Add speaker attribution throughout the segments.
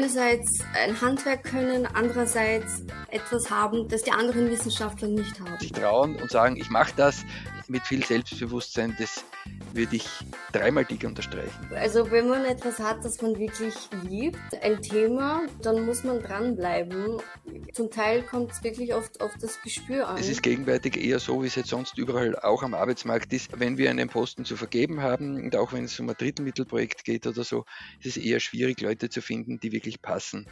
Speaker 1: einerseits ein Handwerk können, andererseits etwas haben, das die anderen Wissenschaftler nicht haben.
Speaker 2: Sich trauen und sagen, ich mache das mit viel Selbstbewusstsein, das würde ich dreimal dick unterstreichen.
Speaker 1: Also wenn man etwas hat, das man wirklich liebt, ein Thema, dann muss man dranbleiben. Zum Teil kommt es wirklich oft auf das Gespür an.
Speaker 2: Es ist gegenwärtig eher so, wie es jetzt sonst überall auch am Arbeitsmarkt ist. Wenn wir einen Posten zu vergeben haben und auch wenn es um ein Drittmittelprojekt geht oder so, ist es eher schwierig, Leute zu finden, die wirklich passen.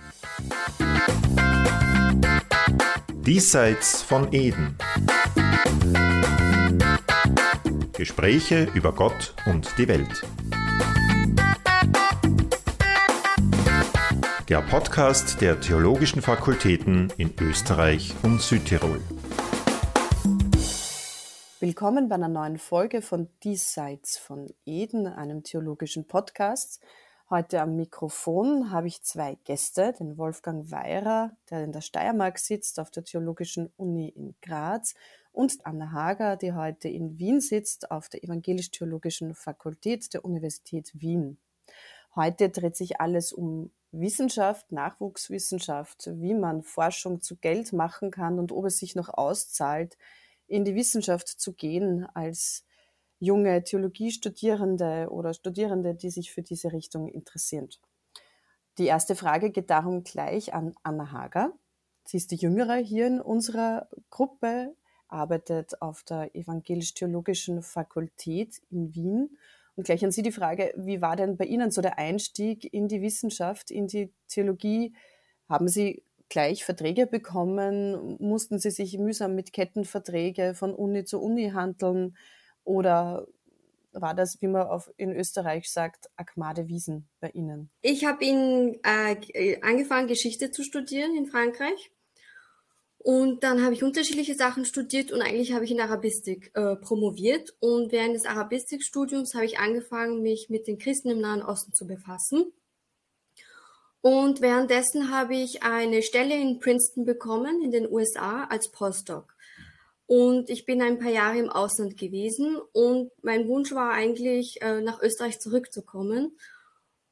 Speaker 3: Diesseits von Eden. Gespräche über Gott und die Welt. Der Podcast der Theologischen Fakultäten in Österreich und Südtirol.
Speaker 4: Willkommen bei einer neuen Folge von Diesseits von Eden, einem theologischen Podcast. Heute am Mikrofon habe ich zwei Gäste, den Wolfgang Weirer, der in der Steiermark sitzt, auf der Theologischen Uni in Graz, und Anna Hager, die heute in Wien sitzt, auf der Evangelisch-Theologischen Fakultät der Universität Wien. Heute dreht sich alles um Wissenschaft, Nachwuchswissenschaft, wie man Forschung zu Geld machen kann und ob es sich noch auszahlt, in die Wissenschaft zu gehen als junge Theologiestudierende oder Studierende, die sich für diese Richtung interessieren. Die erste Frage geht darum gleich an Anna Hager. Sie ist die Jüngere hier in unserer Gruppe arbeitet auf der Evangelisch-Theologischen Fakultät in Wien. Und gleich an Sie die Frage, wie war denn bei Ihnen so der Einstieg in die Wissenschaft, in die Theologie? Haben Sie gleich Verträge bekommen? Mussten Sie sich mühsam mit Kettenverträge von Uni zu Uni handeln? Oder war das, wie man auf, in Österreich sagt, Akmade Wiesen bei Ihnen?
Speaker 1: Ich habe äh, angefangen, Geschichte zu studieren in Frankreich und dann habe ich unterschiedliche Sachen studiert und eigentlich habe ich in Arabistik äh, promoviert. Und während des Arabistikstudiums habe ich angefangen, mich mit den Christen im Nahen Osten zu befassen. Und währenddessen habe ich eine Stelle in Princeton bekommen, in den USA, als Postdoc. Und ich bin ein paar Jahre im Ausland gewesen und mein Wunsch war eigentlich, äh, nach Österreich zurückzukommen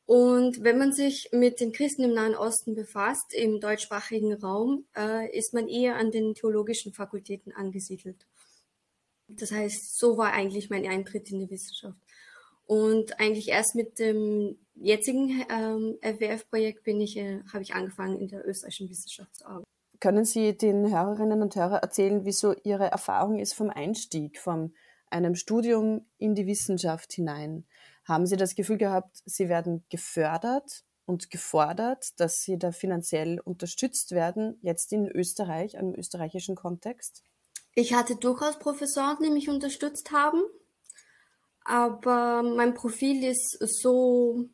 Speaker 1: und wenn man sich mit den Christen im Nahen Osten befasst, im deutschsprachigen Raum, äh, ist man eher an den theologischen Fakultäten angesiedelt. Das heißt, so war eigentlich mein Eintritt in die Wissenschaft. Und eigentlich erst mit dem jetzigen ähm, FWF-Projekt bin ich, äh, habe ich angefangen, in der österreichischen Wissenschaft zu arbeiten.
Speaker 4: Können Sie den Hörerinnen und Hörern erzählen, wieso Ihre Erfahrung ist vom Einstieg, von einem Studium in die Wissenschaft hinein? Haben Sie das Gefühl gehabt, Sie werden gefördert und gefordert, dass Sie da finanziell unterstützt werden, jetzt in Österreich, im österreichischen Kontext?
Speaker 1: Ich hatte durchaus Professoren, die mich unterstützt haben, aber mein Profil ist so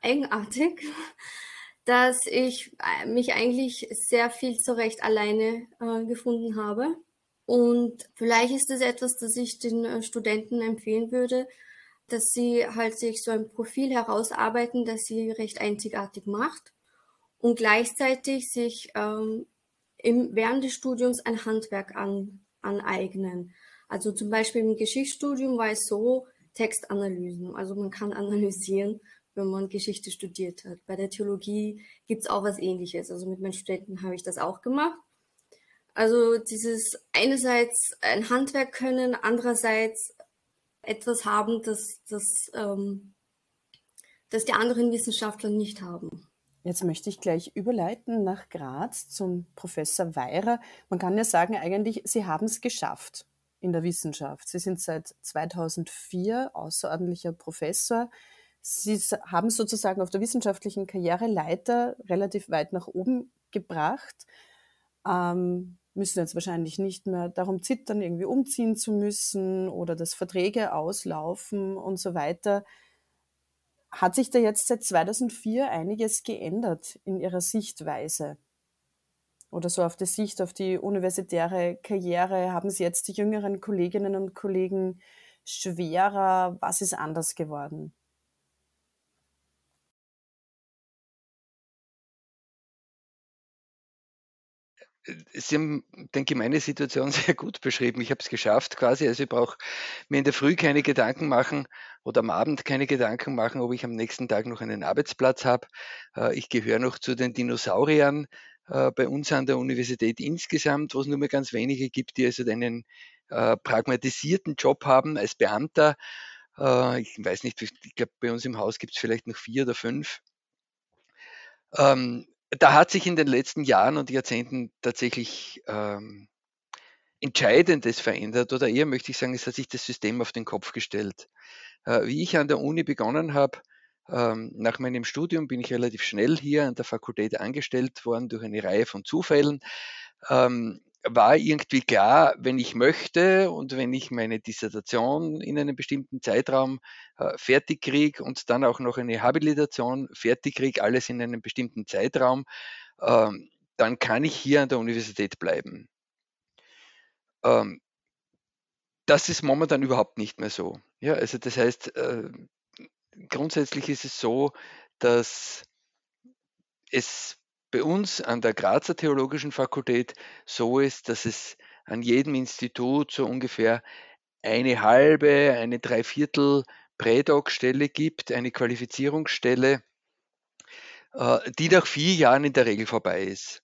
Speaker 1: eigenartig, dass ich mich eigentlich sehr viel zurecht alleine äh, gefunden habe. Und vielleicht ist es etwas, das ich den äh, Studenten empfehlen würde, dass sie halt sich so ein Profil herausarbeiten, das sie recht einzigartig macht und gleichzeitig sich ähm, im, während des Studiums ein Handwerk an, aneignen. Also zum Beispiel im Geschichtsstudium war es so, Textanalysen. Also man kann analysieren, wenn man Geschichte studiert hat. Bei der Theologie gibt's auch was ähnliches. Also mit meinen Studenten habe ich das auch gemacht. Also dieses einerseits ein Handwerk können, andererseits etwas haben, das, das, ähm, das die anderen Wissenschaftler nicht haben.
Speaker 4: Jetzt möchte ich gleich überleiten nach Graz zum Professor Weirer. Man kann ja sagen, eigentlich, Sie haben es geschafft in der Wissenschaft. Sie sind seit 2004 außerordentlicher Professor. Sie haben sozusagen auf der wissenschaftlichen Karriereleiter relativ weit nach oben gebracht. Ähm, müssen jetzt wahrscheinlich nicht mehr darum zittern, irgendwie umziehen zu müssen oder dass Verträge auslaufen und so weiter. Hat sich da jetzt seit 2004 einiges geändert in Ihrer Sichtweise? Oder so auf der Sicht auf die universitäre Karriere? Haben Sie jetzt die jüngeren Kolleginnen und Kollegen schwerer? Was ist anders geworden?
Speaker 2: Sie haben, denke ich, meine Situation sehr gut beschrieben. Ich habe es geschafft quasi. Also ich brauche mir in der Früh keine Gedanken machen oder am Abend keine Gedanken machen, ob ich am nächsten Tag noch einen Arbeitsplatz habe. Äh, ich gehöre noch zu den Dinosauriern äh, bei uns an der Universität insgesamt, wo es nur mehr ganz wenige gibt, die also einen äh, pragmatisierten Job haben als Beamter. Ich weiß nicht, ich glaube, bei uns im Haus gibt es vielleicht noch vier oder fünf. Ähm, da hat sich in den letzten Jahren und Jahrzehnten tatsächlich ähm, Entscheidendes verändert oder eher möchte ich sagen, es hat sich das System auf den Kopf gestellt. Äh, wie ich an der Uni begonnen habe, ähm, nach meinem Studium bin ich relativ schnell hier an der Fakultät angestellt worden durch eine Reihe von Zufällen. Ähm, war irgendwie klar, wenn ich möchte und wenn ich meine Dissertation in einem bestimmten Zeitraum äh, fertig kriege und dann auch noch eine Habilitation fertig kriege, alles in einem bestimmten Zeitraum, ähm, dann kann ich hier an der Universität bleiben. Ähm, das ist momentan überhaupt nicht mehr so. Ja, also das heißt, äh, grundsätzlich ist es so, dass es bei uns an der Grazer Theologischen Fakultät so ist, dass es an jedem Institut so ungefähr eine halbe, eine Dreiviertel Prädoc-Stelle gibt, eine Qualifizierungsstelle, äh, die nach vier Jahren in der Regel vorbei ist.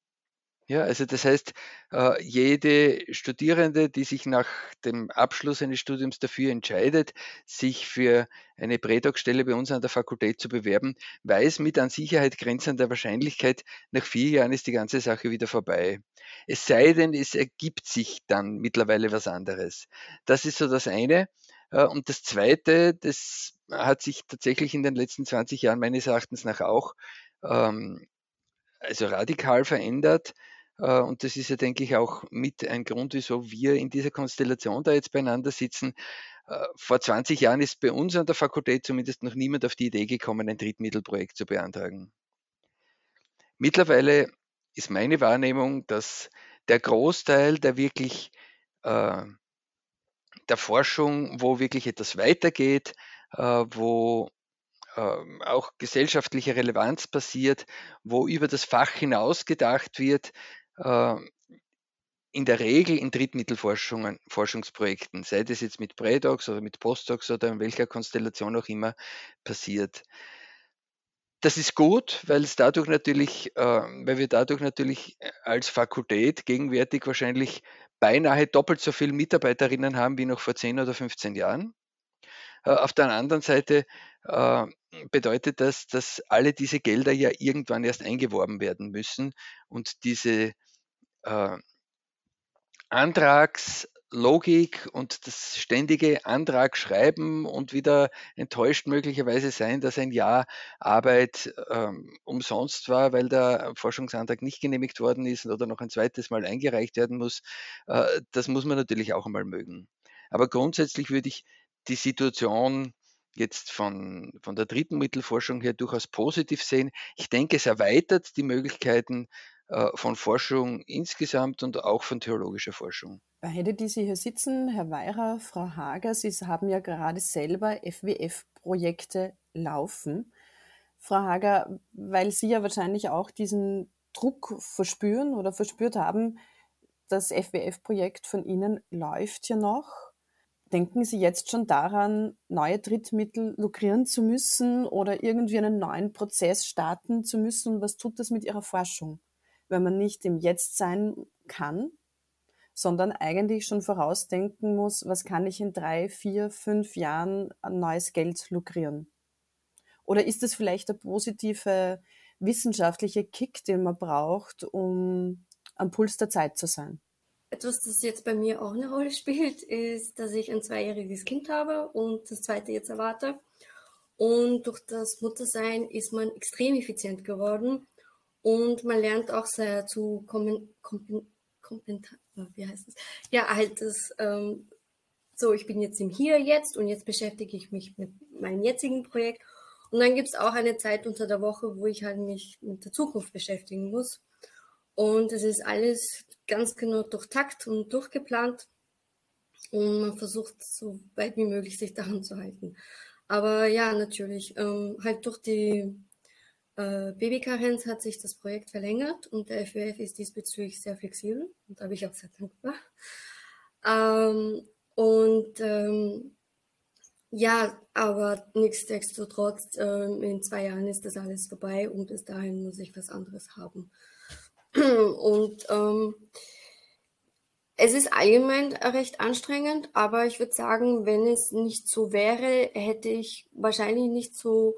Speaker 2: Ja, also das heißt, äh, jede Studierende, die sich nach dem Abschluss eines Studiums dafür entscheidet, sich für eine Prädoc-Stelle bei uns an der Fakultät zu bewerben, weiß mit an Sicherheit grenzender Wahrscheinlichkeit, nach vier Jahren ist die ganze Sache wieder vorbei. Es sei denn, es ergibt sich dann mittlerweile was anderes. Das ist so das eine. Äh, und das zweite, das hat sich tatsächlich in den letzten 20 Jahren meines Erachtens nach auch ähm, also radikal verändert. Äh, und das ist ja, denke ich, auch mit ein Grund, wieso wir in dieser Konstellation da jetzt beieinander sitzen. Äh, vor 20 Jahren ist bei uns an der Fakultät zumindest noch niemand auf die Idee gekommen, ein Drittmittelprojekt zu beantragen. Mittlerweile ist meine Wahrnehmung, dass der Großteil der wirklich äh, der Forschung, wo wirklich etwas weitergeht, wo äh, auch gesellschaftliche Relevanz passiert, wo über das Fach hinaus gedacht wird, in der Regel in Drittmittelforschungen, Forschungsprojekten, sei das jetzt mit Predocs oder mit Postdocs oder in welcher Konstellation auch immer passiert. Das ist gut, weil es dadurch natürlich, äh, weil wir dadurch natürlich als Fakultät gegenwärtig wahrscheinlich beinahe doppelt so viele Mitarbeiterinnen haben wie noch vor 10 oder 15 Jahren. Äh, auf der anderen Seite äh, bedeutet das, dass alle diese Gelder ja irgendwann erst eingeworben werden müssen und diese äh, Antragslogik und das ständige Antrag schreiben und wieder enttäuscht möglicherweise sein, dass ein Jahr Arbeit ähm, umsonst war, weil der Forschungsantrag nicht genehmigt worden ist oder noch ein zweites Mal eingereicht werden muss. Äh, das muss man natürlich auch einmal mögen. Aber grundsätzlich würde ich die Situation jetzt von, von der dritten Mittelforschung her durchaus positiv sehen. Ich denke, es erweitert die Möglichkeiten von Forschung insgesamt und auch von theologischer Forschung.
Speaker 4: Beide, die Sie hier sitzen, Herr Weirer, Frau Hager, Sie haben ja gerade selber FWF-Projekte laufen. Frau Hager, weil Sie ja wahrscheinlich auch diesen Druck verspüren oder verspürt haben, das FWF-Projekt von Ihnen läuft ja noch. Denken Sie jetzt schon daran, neue Drittmittel lukrieren zu müssen oder irgendwie einen neuen Prozess starten zu müssen? Was tut das mit Ihrer Forschung, wenn man nicht im Jetzt sein kann, sondern eigentlich schon vorausdenken muss, was kann ich in drei, vier, fünf Jahren an neues Geld lukrieren? Oder ist es vielleicht der positive wissenschaftliche Kick, den man braucht, um am Puls der Zeit zu sein?
Speaker 1: Etwas, das jetzt bei mir auch eine Rolle spielt, ist, dass ich ein zweijähriges Kind habe und das zweite jetzt erwarte. Und durch das Muttersein ist man extrem effizient geworden und man lernt auch sehr zu kommen, kompen, kompen, wie heißt es? Ja, halt das, ähm, so, ich bin jetzt im Hier, Jetzt und jetzt beschäftige ich mich mit meinem jetzigen Projekt. Und dann gibt es auch eine Zeit unter der Woche, wo ich halt mich mit der Zukunft beschäftigen muss. Und es ist alles ganz genau durchtakt und durchgeplant. Und man versucht so weit wie möglich sich daran zu halten. Aber ja, natürlich, ähm, halt durch die äh, Babykarenz hat sich das Projekt verlängert und der FWF ist diesbezüglich sehr flexibel und da bin ich auch sehr dankbar. Ähm, und ähm, ja, aber nichtsdestotrotz, ähm, in zwei Jahren ist das alles vorbei und bis dahin muss ich was anderes haben. Und ähm, es ist allgemein recht anstrengend, aber ich würde sagen, wenn es nicht so wäre, hätte ich wahrscheinlich nicht so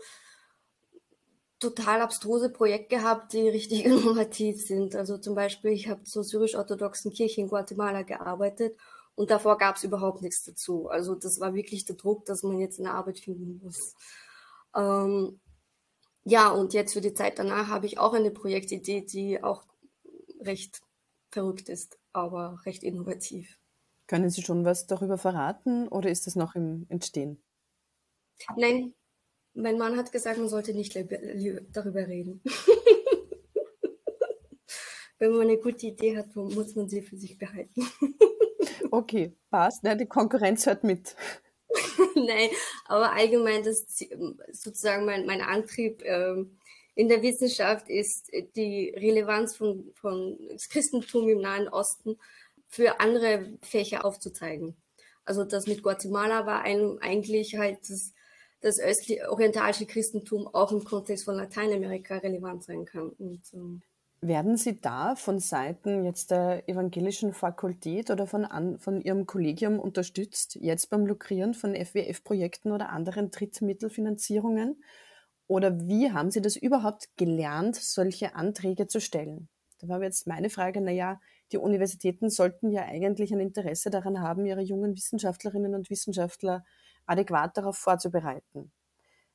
Speaker 1: total abstruse Projekte gehabt, die richtig innovativ sind. Also zum Beispiel, ich habe zur syrisch-orthodoxen Kirche in Guatemala gearbeitet und davor gab es überhaupt nichts dazu. Also das war wirklich der Druck, dass man jetzt eine Arbeit finden muss. Ähm, ja, und jetzt für die Zeit danach habe ich auch eine Projektidee, die auch recht verrückt ist, aber recht innovativ.
Speaker 4: Können Sie schon was darüber verraten oder ist das noch im Entstehen?
Speaker 1: Nein, mein Mann hat gesagt, man sollte nicht darüber reden. Wenn man eine gute Idee hat, muss man sie für sich behalten.
Speaker 4: Okay, passt. Ne? Die Konkurrenz hört mit.
Speaker 1: Nein, aber allgemein das sozusagen mein, mein Antrieb ähm, in der Wissenschaft ist die Relevanz von, von Christentum im Nahen Osten für andere Fächer aufzuzeigen. Also das mit Guatemala war ein, eigentlich halt das, das östliche orientalische Christentum auch im Kontext von Lateinamerika relevant sein kann. Und, ähm,
Speaker 4: werden Sie da von Seiten jetzt der evangelischen Fakultät oder von, an, von Ihrem Kollegium unterstützt, jetzt beim Lukrieren von FWF-Projekten oder anderen Drittmittelfinanzierungen? Oder wie haben Sie das überhaupt gelernt, solche Anträge zu stellen? Da war jetzt meine Frage, naja, die Universitäten sollten ja eigentlich ein Interesse daran haben, ihre jungen Wissenschaftlerinnen und Wissenschaftler adäquat darauf vorzubereiten.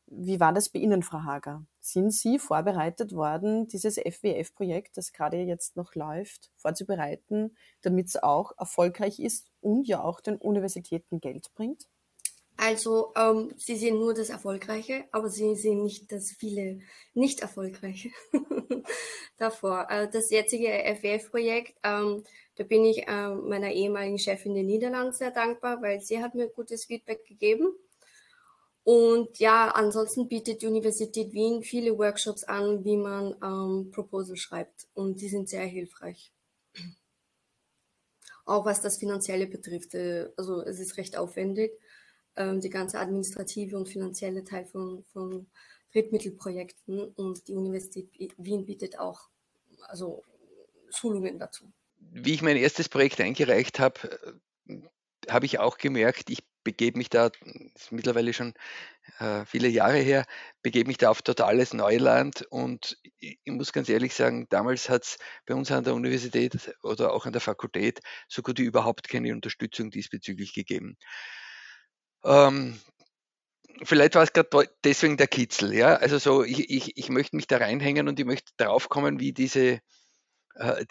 Speaker 4: Wie war das bei Ihnen, Frau Hager? Sind Sie vorbereitet worden, dieses FWF-Projekt, das gerade jetzt noch läuft, vorzubereiten, damit es auch erfolgreich ist und ja auch den Universitäten Geld bringt?
Speaker 1: Also, ähm, Sie sehen nur das Erfolgreiche, aber Sie sehen nicht das viele nicht Erfolgreiche davor. Äh, das jetzige FWF-Projekt, ähm, da bin ich äh, meiner ehemaligen Chefin in den Niederlanden sehr dankbar, weil sie hat mir gutes Feedback gegeben und ja, ansonsten bietet die Universität Wien viele Workshops an, wie man ähm, Proposal schreibt. Und die sind sehr hilfreich. Auch was das Finanzielle betrifft. Äh, also es ist recht aufwendig, ähm, die ganze administrative und finanzielle Teil von, von Drittmittelprojekten. Und die Universität Wien bietet auch also Schulungen dazu.
Speaker 2: Wie ich mein erstes Projekt eingereicht habe, äh, habe ich auch gemerkt, ich begebe mich da, ist mittlerweile schon äh, viele Jahre her, begebe mich da auf totales Neuland und ich, ich muss ganz ehrlich sagen, damals hat es bei uns an der Universität oder auch an der Fakultät so gut wie überhaupt keine Unterstützung diesbezüglich gegeben. Ähm, vielleicht war es gerade deswegen der Kitzel, ja. Also so, ich, ich, ich möchte mich da reinhängen und ich möchte draufkommen, wie diese,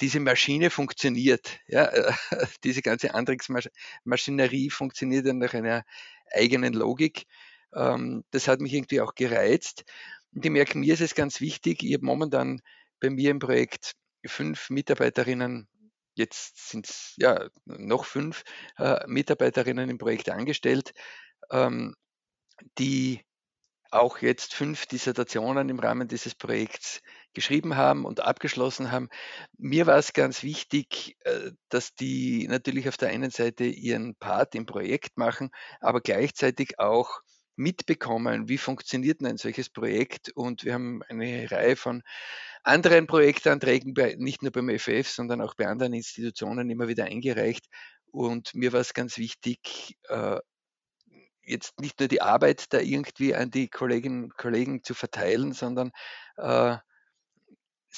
Speaker 2: diese Maschine funktioniert. Ja, äh, diese ganze Antriebsmaschinerie funktioniert nach einer eigenen Logik. Ähm, das hat mich irgendwie auch gereizt. Und ich merke, mir ist es ganz wichtig, ich habe momentan bei mir im Projekt fünf Mitarbeiterinnen, jetzt sind es ja noch fünf äh, Mitarbeiterinnen im Projekt angestellt, ähm, die auch jetzt fünf Dissertationen im Rahmen dieses Projekts geschrieben haben und abgeschlossen haben. Mir war es ganz wichtig, äh, dass die natürlich auf der einen Seite ihren Part im Projekt machen, aber gleichzeitig auch mitbekommen, wie funktioniert denn ein solches Projekt. Und wir haben eine Reihe von anderen Projektanträgen, nicht nur beim FF, sondern auch bei anderen Institutionen immer wieder eingereicht. Und mir war es ganz wichtig, äh, jetzt nicht nur die Arbeit da irgendwie an die Kolleginnen und Kollegen zu verteilen, sondern äh,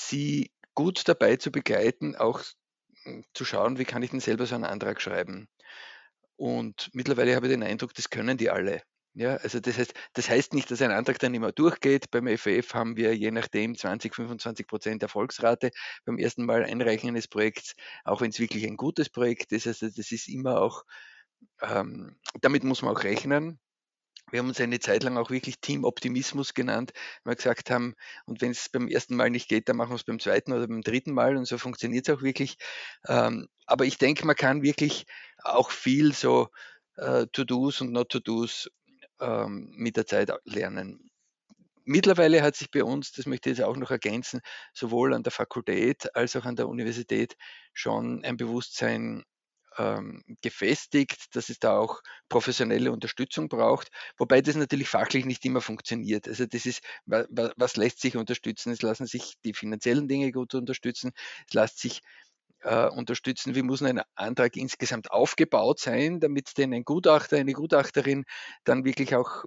Speaker 2: sie gut dabei zu begleiten, auch hm, zu schauen, wie kann ich denn selber so einen Antrag schreiben. Und mittlerweile habe ich den Eindruck, das können die alle. Ja, also das heißt, das heißt nicht, dass ein Antrag dann immer durchgeht. Beim FF haben wir je nachdem 20, 25 Prozent Erfolgsrate beim ersten Mal Einreichen eines Projekts, auch wenn es wirklich ein gutes Projekt ist. Also das ist immer auch ähm, damit muss man auch rechnen. Wir haben uns eine Zeit lang auch wirklich Team-Optimismus genannt, weil wir gesagt haben, und wenn es beim ersten Mal nicht geht, dann machen wir es beim zweiten oder beim dritten Mal und so funktioniert es auch wirklich. Ähm, aber ich denke, man kann wirklich auch viel so äh, To-Dos und Not-To-Dos ähm, mit der Zeit lernen. Mittlerweile hat sich bei uns, das möchte ich jetzt auch noch ergänzen, sowohl an der Fakultät als auch an der Universität schon ein Bewusstsein ähm, gefestigt, dass es da auch professionelle Unterstützung braucht, wobei das natürlich fachlich nicht immer funktioniert. Also das ist, was, lässt sich unterstützen? Es lassen sich die finanziellen Dinge gut unterstützen, es lässt sich äh, unterstützen, wie muss ein Antrag insgesamt aufgebaut sein, damit den ein Gutachter, eine Gutachterin dann wirklich auch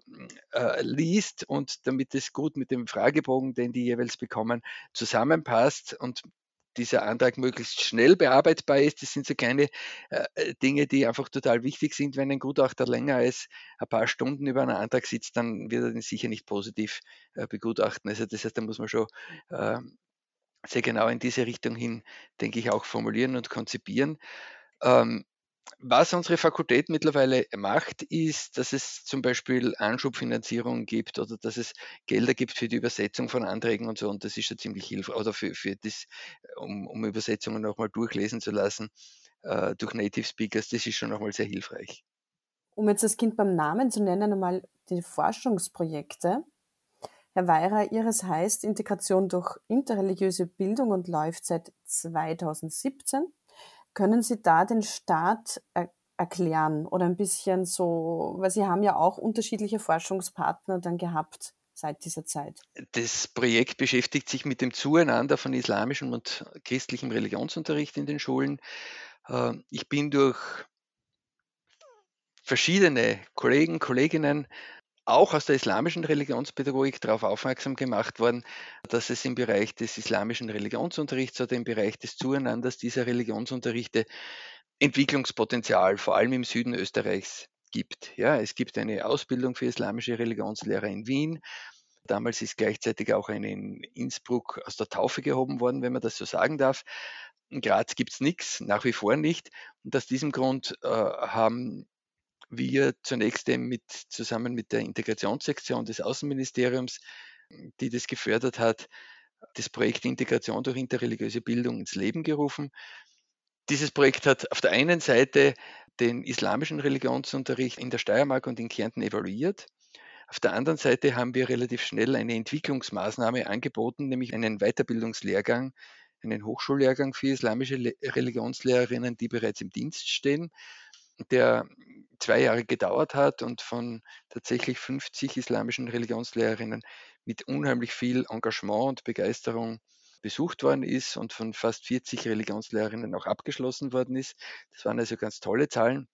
Speaker 2: äh, liest und damit es gut mit dem Fragebogen, den die jeweils bekommen, zusammenpasst und dieser Antrag möglichst schnell bearbeitbar ist. Das sind so kleine äh, Dinge, die einfach total wichtig sind. Wenn ein Gutachter länger als ein paar Stunden über einen Antrag sitzt, dann wird er den sicher nicht positiv äh, begutachten. Also das heißt, da muss man schon äh, sehr genau in diese Richtung hin, denke ich, auch formulieren und konzipieren. Ähm, was unsere Fakultät mittlerweile macht, ist, dass es zum Beispiel Anschubfinanzierung gibt oder dass es Gelder gibt für die Übersetzung von Anträgen und so. Und das ist schon ziemlich hilfreich. Oder für, für das, um, um Übersetzungen nochmal durchlesen zu lassen äh, durch Native Speakers, das ist schon nochmal sehr hilfreich.
Speaker 4: Um jetzt das Kind beim Namen zu nennen, einmal die Forschungsprojekte. Herr Weirer, Ihres heißt Integration durch interreligiöse Bildung und läuft seit 2017. Können Sie da den Start er erklären oder ein bisschen so, weil Sie haben ja auch unterschiedliche Forschungspartner dann gehabt seit dieser Zeit.
Speaker 2: Das Projekt beschäftigt sich mit dem Zueinander von islamischem und christlichem Religionsunterricht in den Schulen. Ähm, ich bin durch verschiedene Kollegen, Kolleginnen auch aus der islamischen Religionspädagogik darauf aufmerksam gemacht worden, dass es im Bereich des islamischen Religionsunterrichts oder im Bereich des Zueinanders dieser Religionsunterrichte Entwicklungspotenzial, vor allem im Süden Österreichs, gibt. Ja, es gibt eine Ausbildung für islamische Religionslehrer in Wien. Damals ist gleichzeitig auch eine in Innsbruck aus der Taufe gehoben worden, wenn man das so sagen darf. In Graz gibt es nichts, nach wie vor nicht. Und aus diesem Grund äh, haben wir zunächst eben mit, zusammen mit der Integrationssektion des Außenministeriums, die das gefördert hat, das Projekt Integration durch interreligiöse Bildung ins Leben gerufen. Dieses Projekt hat auf der einen Seite den islamischen Religionsunterricht in der Steiermark und in Kärnten evaluiert. Auf der anderen Seite haben wir relativ schnell eine Entwicklungsmaßnahme angeboten, nämlich einen Weiterbildungslehrgang, einen Hochschullehrgang für islamische Religionslehrerinnen, die bereits im Dienst stehen der zwei Jahre gedauert hat und von tatsächlich 50 islamischen Religionslehrerinnen mit unheimlich viel Engagement und Begeisterung besucht worden ist und von fast 40 Religionslehrerinnen auch abgeschlossen worden ist. Das waren also ganz tolle Zahlen.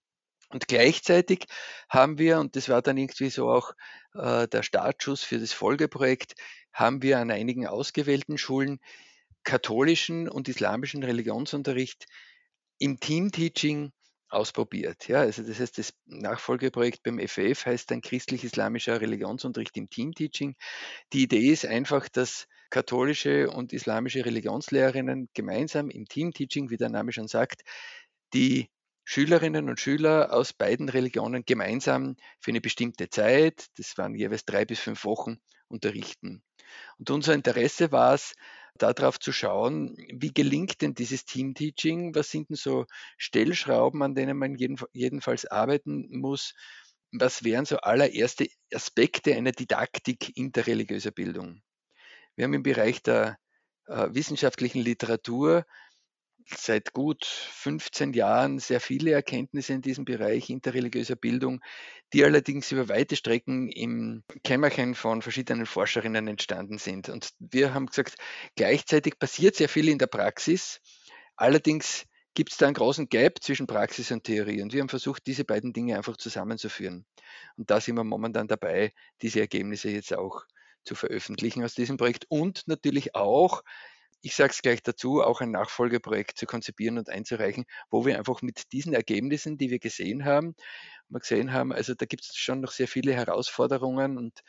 Speaker 2: Und gleichzeitig haben wir, und das war dann irgendwie so auch äh, der Startschuss für das Folgeprojekt, haben wir an einigen ausgewählten Schulen katholischen und islamischen Religionsunterricht im Teamteaching ausprobiert. Ja, also das heißt, das Nachfolgeprojekt beim FF heißt dann christlich-islamischer Religionsunterricht im Teamteaching. Die Idee ist einfach, dass katholische und islamische Religionslehrerinnen gemeinsam im Teamteaching, wie der Name schon sagt, die Schülerinnen und Schüler aus beiden Religionen gemeinsam für eine bestimmte Zeit, das waren jeweils drei bis fünf Wochen, unterrichten. Und unser Interesse war es, darauf zu schauen, wie gelingt denn dieses Team-Teaching? Was sind denn so Stellschrauben, an denen man jeden, jedenfalls arbeiten muss? Was wären so allererste Aspekte einer Didaktik interreligiöser Bildung? Wir haben im Bereich der äh, wissenschaftlichen Literatur seit gut 15 Jahren sehr viele Erkenntnisse in diesem Bereich interreligiöser Bildung, die allerdings über weite Strecken im Kämmerchen von verschiedenen Forscherinnen entstanden sind. Und wir haben gesagt, gleichzeitig passiert sehr viel in der Praxis. Allerdings gibt es da einen großen Gap zwischen Praxis und Theorie. Und wir haben versucht, diese beiden Dinge einfach zusammenzuführen. Und da sind wir momentan dabei, diese Ergebnisse jetzt auch zu veröffentlichen aus diesem Projekt und natürlich auch ich sage es gleich dazu, auch ein Nachfolgeprojekt zu konzipieren und einzureichen, wo wir einfach mit diesen Ergebnissen, die wir gesehen haben, wir gesehen haben, also da gibt es schon noch sehr viele Herausforderungen und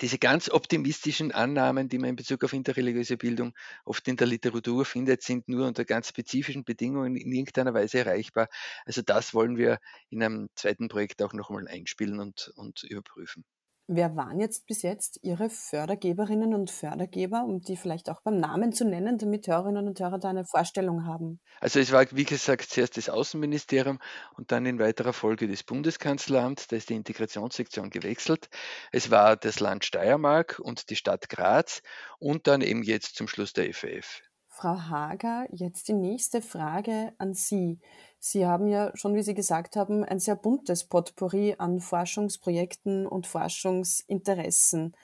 Speaker 2: diese ganz optimistischen Annahmen, die man in Bezug auf interreligiöse Bildung oft in der Literatur findet, sind nur unter ganz spezifischen Bedingungen in irgendeiner Weise erreichbar. Also das wollen wir in einem zweiten Projekt auch nochmal einspielen und, und überprüfen.
Speaker 4: Wer waren jetzt bis jetzt Ihre Fördergeberinnen und Fördergeber, um die vielleicht auch beim Namen zu nennen, damit Hörerinnen und Hörer da eine Vorstellung haben?
Speaker 2: Also es war, wie gesagt, zuerst das Außenministerium und dann in weiterer Folge das Bundeskanzleramt. Da ist die Integrationssektion gewechselt. Es war das Land Steiermark und die Stadt Graz und dann eben jetzt zum Schluss der FF.
Speaker 4: Frau Hager, jetzt die nächste Frage an Sie. Sie haben ja schon, wie Sie gesagt haben, ein sehr buntes Potpourri an Forschungsprojekten und Forschungsinteressen.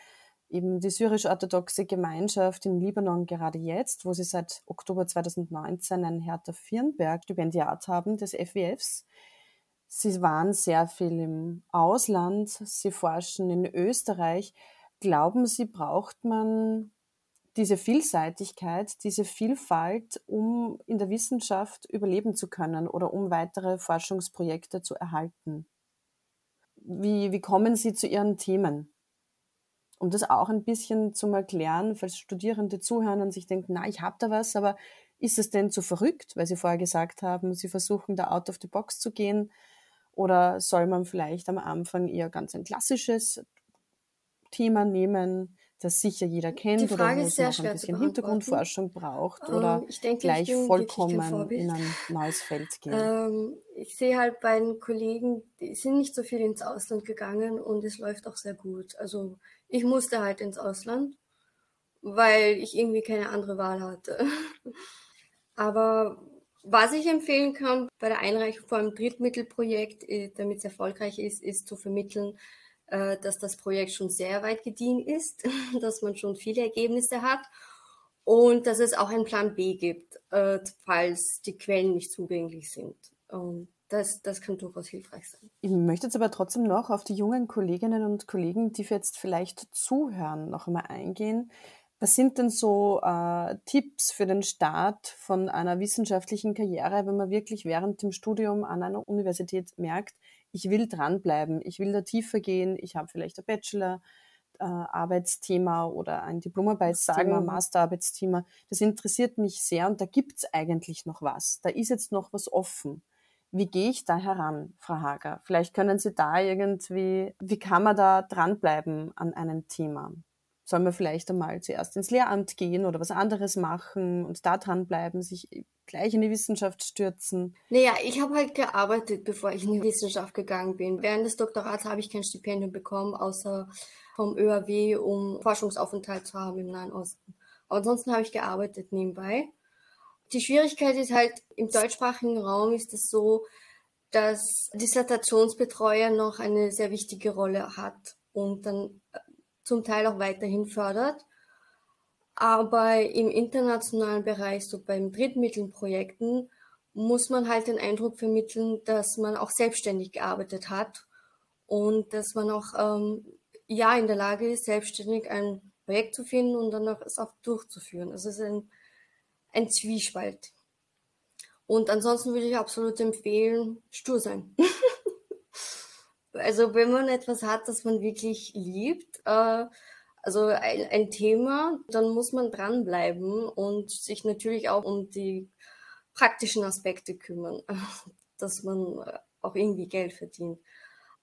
Speaker 4: Eben die syrisch-orthodoxe Gemeinschaft in Libanon gerade jetzt, wo Sie seit Oktober 2019 ein Hertha Firnberg-Stipendiat haben des FWFs. Sie waren sehr viel im Ausland, Sie forschen in Österreich. Glauben Sie, braucht man diese Vielseitigkeit, diese Vielfalt, um in der Wissenschaft überleben zu können oder um weitere Forschungsprojekte zu erhalten? Wie, wie kommen Sie zu Ihren Themen? Um das auch ein bisschen zu erklären, falls Studierende zuhören und sich denken, na, ich habe da was, aber ist es denn zu verrückt, weil Sie vorher gesagt haben, Sie versuchen da out of the box zu gehen? Oder soll man vielleicht am Anfang eher ganz ein klassisches Thema nehmen? Das sicher jeder kennt
Speaker 1: Die Frage
Speaker 4: oder wo
Speaker 1: ist
Speaker 4: es
Speaker 1: sehr
Speaker 4: noch ein
Speaker 1: schwer zu
Speaker 4: bisschen. Hintergrundforschung braucht
Speaker 1: Ähm,
Speaker 4: oder
Speaker 1: ich denke, ich
Speaker 4: gleich vollkommen in ein neues Feld gehen.
Speaker 1: Ähm, ich sehe halt bei den Kollegen, die sind nicht so viel ins Ausland gegangen und es läuft auch sehr gut. Also ich musste halt ins Ausland, weil ich irgendwie keine andere Wahl hatte. Aber was ich empfehlen kann bei der Einreichung vor einem Drittmittelprojekt, äh, damit es erfolgreich ist, ist zu vermitteln, äh, dass das Projekt schon sehr weit gediehen ist, dass man schon viele Ergebnisse hat und dass es auch einen Plan B gibt, äh, falls die Quellen nicht zugänglich sind. Und das, das kann durchaus hilfreich sein.
Speaker 4: Ich möchte jetzt aber trotzdem noch auf die jungen Kolleginnen und Kollegen, die jetzt vielleicht zuhören, noch einmal eingehen. Was sind denn so äh, Tipps für den Start von einer wissenschaftlichen Karriere, wenn man wirklich während dem Studium an einer Universität merkt, ich will dranbleiben, ich will da tiefer gehen, ich habe vielleicht ein Bachelor, äh, Arbeitsthema oder ein Diplomarbeitsthema, Masterarbeitsthema. Das interessiert mich sehr und da gibt's eigentlich noch was. Da ist jetzt noch was offen. Wie gehe ich da heran, Frau Hager? Vielleicht können Sie da irgendwie, wie kann man da dranbleiben an einem Thema? Soll man vielleicht einmal zuerst ins Lehramt gehen oder was anderes machen und da dranbleiben, sich gleich in die Wissenschaft stürzen?
Speaker 1: Naja, ich habe halt gearbeitet, bevor ich in die Wissenschaft gegangen bin. Während des Doktorats habe ich kein Stipendium bekommen, außer vom ÖAW, um Forschungsaufenthalt zu haben im Nahen Osten. Aber ansonsten habe ich gearbeitet nebenbei. Die Schwierigkeit ist halt, im deutschsprachigen Raum ist es so, dass Dissertationsbetreuer noch eine sehr wichtige Rolle hat und dann zum Teil auch weiterhin fördert. Aber im internationalen Bereich, so beim Drittmittelprojekten, muss man halt den Eindruck vermitteln, dass man auch selbstständig gearbeitet hat und dass man auch ähm, ja in der Lage ist, selbstständig ein Projekt zu finden und dann auch es auch durchzuführen. Also es ist ein, ein Zwiespalt. Und ansonsten würde ich absolut empfehlen, stur sein. also wenn man etwas hat, das man wirklich liebt, äh, also ein, ein Thema, dann muss man dranbleiben und sich natürlich auch um die praktischen Aspekte kümmern, dass man auch irgendwie Geld verdient.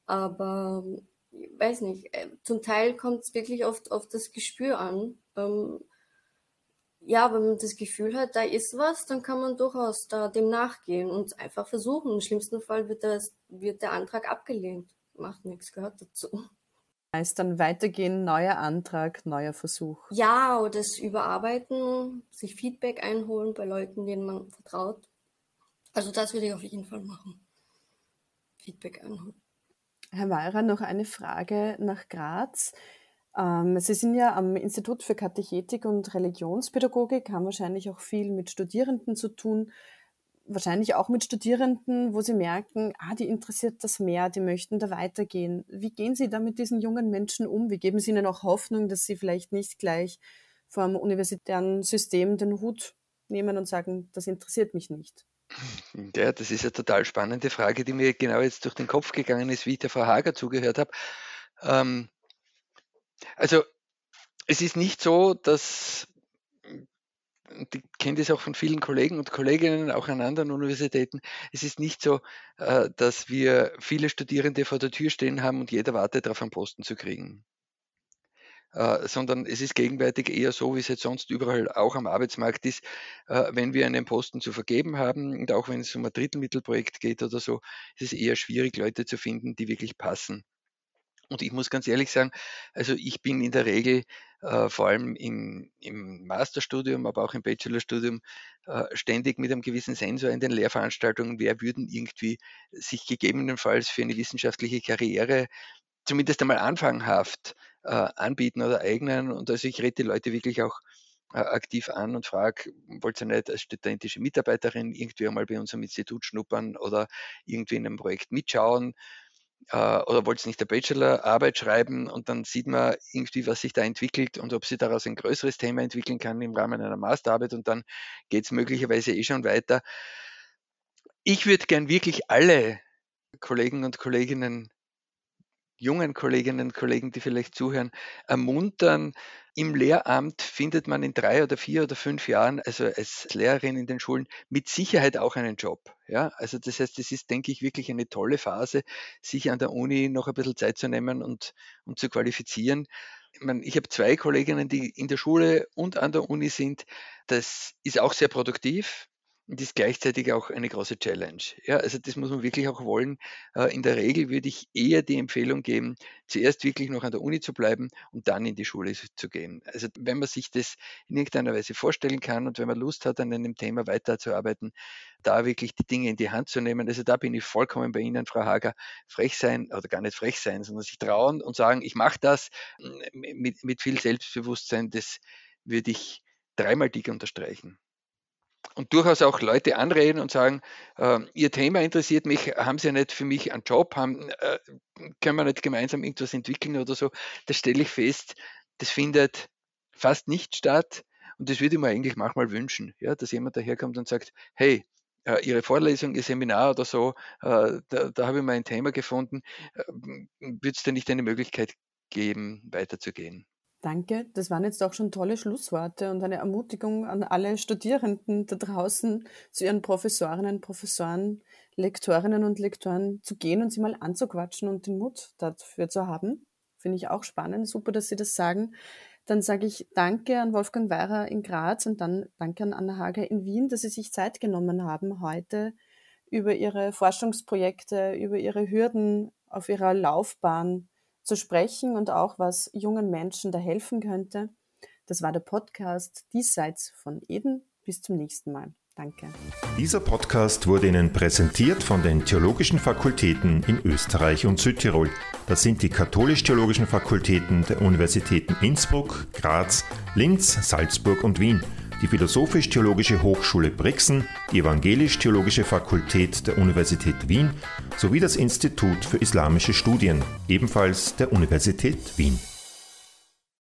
Speaker 1: Aber ich weiß nicht, äh, zum Teil kommt es wirklich oft auf das Gespür an. Ähm, ja, wenn man das Gefühl hat, da ist was, dann kann man durchaus da dem nachgehen und einfach versuchen. Im schlimmsten Fall wird, das, wird der Antrag abgelehnt. Macht nichts, gehört dazu.
Speaker 4: Heißt dann weitergehen, neuer Antrag, neuer Versuch.
Speaker 1: Ja, oder das Überarbeiten, sich Feedback einholen bei Leuten, denen man vertraut. Also das würde ich auf jeden Fall machen. Feedback einholen.
Speaker 4: Herr Weyrer, noch eine Frage nach Graz. Ähm, Sie sind ja am Institut für Katechetik und Religionspädagogik, haben wahrscheinlich auch viel mit Studierenden zu tun, wahrscheinlich auch mit Studierenden, wo Sie merken, ah, die interessiert das mehr, die möchten da weitergehen. Wie gehen Sie da mit diesen jungen Menschen um? Wie geben Sie ihnen auch Hoffnung, dass sie vielleicht nicht gleich vom universitären System den Hut nehmen und sagen, das interessiert mich nicht?
Speaker 2: Ja, das ist eine total spannende Frage, die mir genau jetzt durch den Kopf gegangen ist, wie ich der Frau Hager zugehört habe. Ähm, also es ist nicht so, dass ich kenne das auch von vielen Kollegen und Kolleginnen, auch an anderen Universitäten, es ist nicht so, äh, dass wir viele Studierende vor der Tür stehen haben und jeder wartet darauf, einen Posten zu kriegen. Äh, sondern es ist gegenwärtig eher so, wie es jetzt sonst überall auch am Arbeitsmarkt ist, äh, wenn wir einen Posten zu vergeben haben und auch wenn es um ein Drittelmittelprojekt geht oder so, ist es eher schwierig, Leute zu finden, die wirklich passen. Und ich muss ganz ehrlich sagen, also ich bin in der Regel äh, vor allem im, im, Masterstudium, aber auch im Bachelorstudium äh, ständig mit einem gewissen Sensor in den Lehrveranstaltungen, wer würden irgendwie sich gegebenenfalls für eine wissenschaftliche Karriere zumindest einmal anfanghaft äh, anbieten oder eignen. Und also ich rede die Leute wirklich auch äh, aktiv an und frage, wollt ihr nicht als studentische Mitarbeiterin irgendwie einmal bei unserem Institut schnuppern oder irgendwie in einem Projekt mitschauen? Äh, oder wollt nicht eine Bachelorarbeit schreiben und dann sieht man irgendwie, was sich da entwickelt und ob sie daraus ein größeres Thema entwickeln kann im Rahmen einer Masterarbeit und dann geht es möglicherweise eh schon weiter. Ich würde gern wirklich alle Kollegen und Kolleginnen jungen Kolleginnen und Kollegen, die vielleicht zuhören, ermuntern. Im Lehramt findet man in drei oder vier oder fünf Jahren, also als Lehrerin in den Schulen, mit Sicherheit auch einen Job. Ja, also das heißt, es ist, denke ich, wirklich eine tolle Phase, sich an der Uni noch ein bisschen Zeit zu nehmen und, und zu qualifizieren. Ich, meine, ich habe zwei Kolleginnen, die in der Schule und an der Uni sind. Das ist auch sehr produktiv und ist gleichzeitig auch eine große Challenge. Ja, also das muss man wirklich auch wollen. Äh, in der Regel würde ich eher die Empfehlung geben, zuerst wirklich noch an der Uni zu bleiben und dann in die Schule zu gehen. Also wenn man sich das in irgendeiner Weise vorstellen kann und wenn man Lust hat, an einem Thema weiterzuarbeiten, da wirklich die Dinge in die Hand zu nehmen. Also da bin ich vollkommen bei Ihnen, Frau Hager, frech sein oder gar nicht frech sein, sondern sich trauen und sagen, ich mache das mit, mit viel Selbstbewusstsein, das würde ich dreimal dick unterstreichen und durchaus auch Leute anreden und sagen, äh, Ihr Thema interessiert mich, haben Sie nicht für mich einen Job, haben, äh, können wir nicht gemeinsam irgendwas entwickeln oder so. Das stelle ich fest, das findet fast nicht statt. Und das würde ich mir eigentlich manchmal wünschen, ja, dass jemand daherkommt und sagt, hey, äh, Ihre Vorlesung, Ihr Seminar oder so, äh, da, da habe ich mal ein Thema gefunden, äh, würde es denn nicht eine Möglichkeit geben, weiterzugehen?
Speaker 4: Danke, das waren jetzt auch schon tolle Schlussworte und eine Ermutigung an alle Studierenden da draußen, zu ihren Professorinnen, Professoren, Lektorinnen und Lektoren zu gehen und sie mal anzuquatschen und den Mut dafür zu haben. Finde ich auch spannend. Super, dass Sie das sagen. Dann sage ich Danke an Wolfgang Weirer in Graz und dann Danke an Anna Hager in Wien, dass Sie sich Zeit genommen haben, heute über Ihre Forschungsprojekte, über Ihre Hürden auf Ihrer Laufbahn zu sprechen und auch was jungen Menschen da helfen könnte. Das war der Podcast Diesseits von Eden. Bis zum nächsten Mal. Danke.
Speaker 3: Dieser Podcast wurde Ihnen präsentiert von den Theologischen Fakultäten in Österreich und Südtirol. Das sind die katholisch-theologischen Fakultäten der Universitäten Innsbruck, Graz, Linz, Salzburg und Wien die Philosophisch-Theologische Hochschule Brixen, die Evangelisch-Theologische Fakultät der Universität Wien sowie das Institut für Islamische Studien, ebenfalls der Universität Wien.